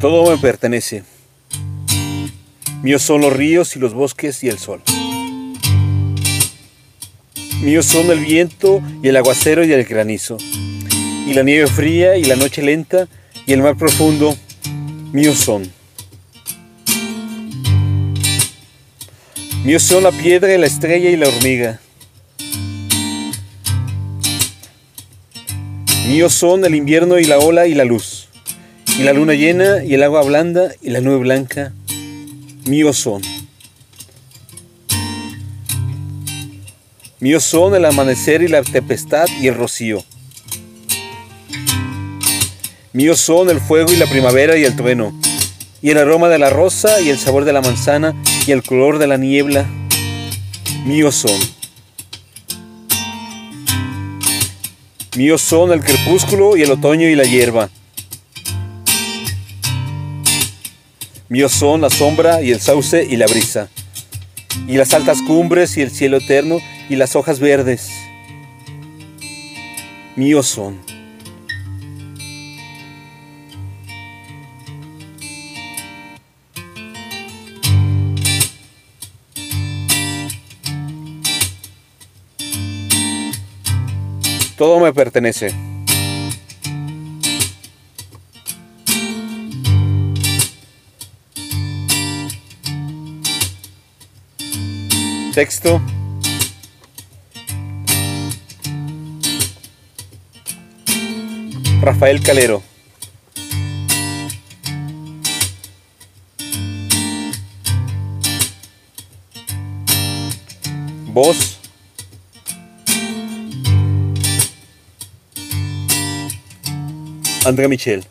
Todo me pertenece. Míos son los ríos y los bosques y el sol. Míos son el viento y el aguacero y el granizo. Y la nieve fría y la noche lenta y el mar profundo. Míos son. Míos son la piedra y la estrella y la hormiga. Míos son el invierno y la ola y la luz. Y la luna llena y el agua blanda y la nube blanca. Míos son. Míos son el amanecer y la tempestad y el rocío. Míos son el fuego y la primavera y el trueno, y el aroma de la rosa y el sabor de la manzana y el color de la niebla. Míos son. Míos son el crepúsculo y el otoño y la hierba. Míos son la sombra y el sauce y la brisa, y las altas cumbres y el cielo eterno y las hojas verdes. Míos son. Todo me pertenece. Texto. Rafael Calero. Voz. Andrea Michel.